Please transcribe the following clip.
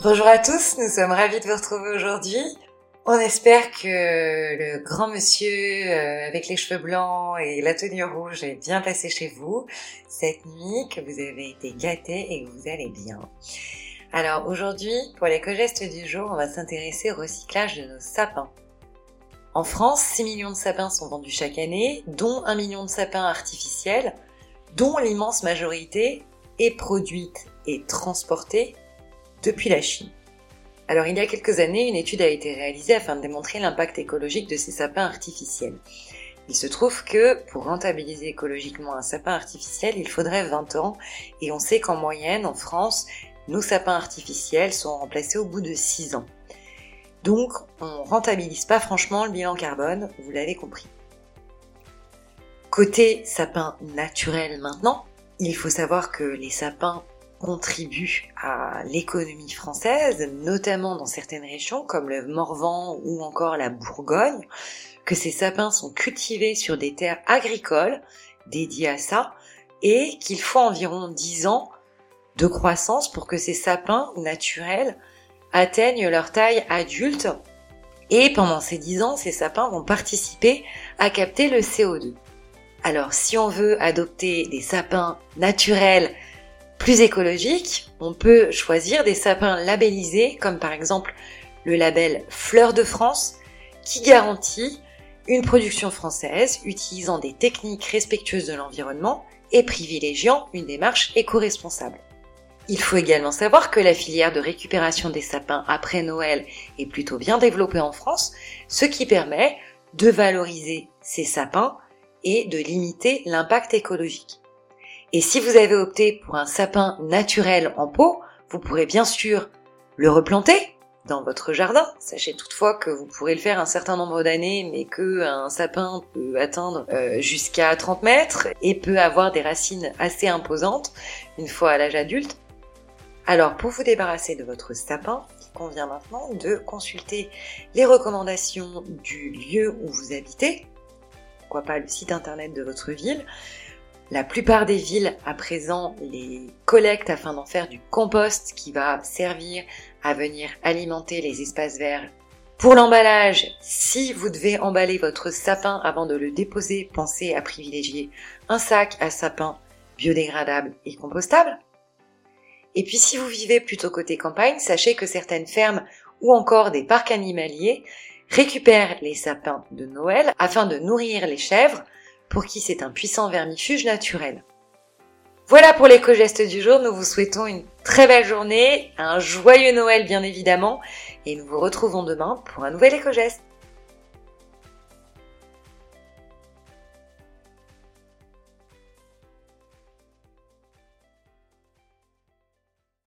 Bonjour à tous, nous sommes ravis de vous retrouver aujourd'hui. On espère que le grand monsieur euh, avec les cheveux blancs et la tenue rouge est bien passé chez vous cette nuit, que vous avez été gâtés et que vous allez bien. Alors aujourd'hui, pour l'éco-geste du jour, on va s'intéresser au recyclage de nos sapins. En France, 6 millions de sapins sont vendus chaque année, dont 1 million de sapins artificiels, dont l'immense majorité est produite et transportée depuis la Chine. Alors il y a quelques années, une étude a été réalisée afin de démontrer l'impact écologique de ces sapins artificiels. Il se trouve que pour rentabiliser écologiquement un sapin artificiel, il faudrait 20 ans et on sait qu'en moyenne, en France, nos sapins artificiels sont remplacés au bout de 6 ans. Donc on rentabilise pas franchement le bilan carbone, vous l'avez compris. Côté sapin naturel maintenant, il faut savoir que les sapins contribuent à l'économie française, notamment dans certaines régions comme le Morvan ou encore la Bourgogne, que ces sapins sont cultivés sur des terres agricoles dédiées à ça et qu'il faut environ 10 ans de croissance pour que ces sapins naturels atteignent leur taille adulte et pendant ces 10 ans, ces sapins vont participer à capter le CO2. Alors si on veut adopter des sapins naturels plus écologiques, on peut choisir des sapins labellisés comme par exemple le label Fleur de France qui garantit une production française utilisant des techniques respectueuses de l'environnement et privilégiant une démarche éco-responsable. Il faut également savoir que la filière de récupération des sapins après Noël est plutôt bien développée en France, ce qui permet de valoriser ces sapins et de limiter l'impact écologique. Et si vous avez opté pour un sapin naturel en pot, vous pourrez bien sûr le replanter dans votre jardin. Sachez toutefois que vous pourrez le faire un certain nombre d'années, mais que un sapin peut atteindre euh, jusqu'à 30 mètres et peut avoir des racines assez imposantes une fois à l'âge adulte. Alors, pour vous débarrasser de votre sapin, il convient maintenant de consulter les recommandations du lieu où vous habitez, pourquoi pas le site internet de votre ville. La plupart des villes à présent les collectent afin d'en faire du compost qui va servir à venir alimenter les espaces verts. Pour l'emballage, si vous devez emballer votre sapin avant de le déposer, pensez à privilégier un sac à sapin biodégradable et compostable. Et puis si vous vivez plutôt côté campagne, sachez que certaines fermes ou encore des parcs animaliers récupèrent les sapins de Noël afin de nourrir les chèvres pour qui c'est un puissant vermifuge naturel. Voilà pour l'éco-geste du jour, nous vous souhaitons une très belle journée, un joyeux Noël bien évidemment, et nous vous retrouvons demain pour un nouvel éco-geste.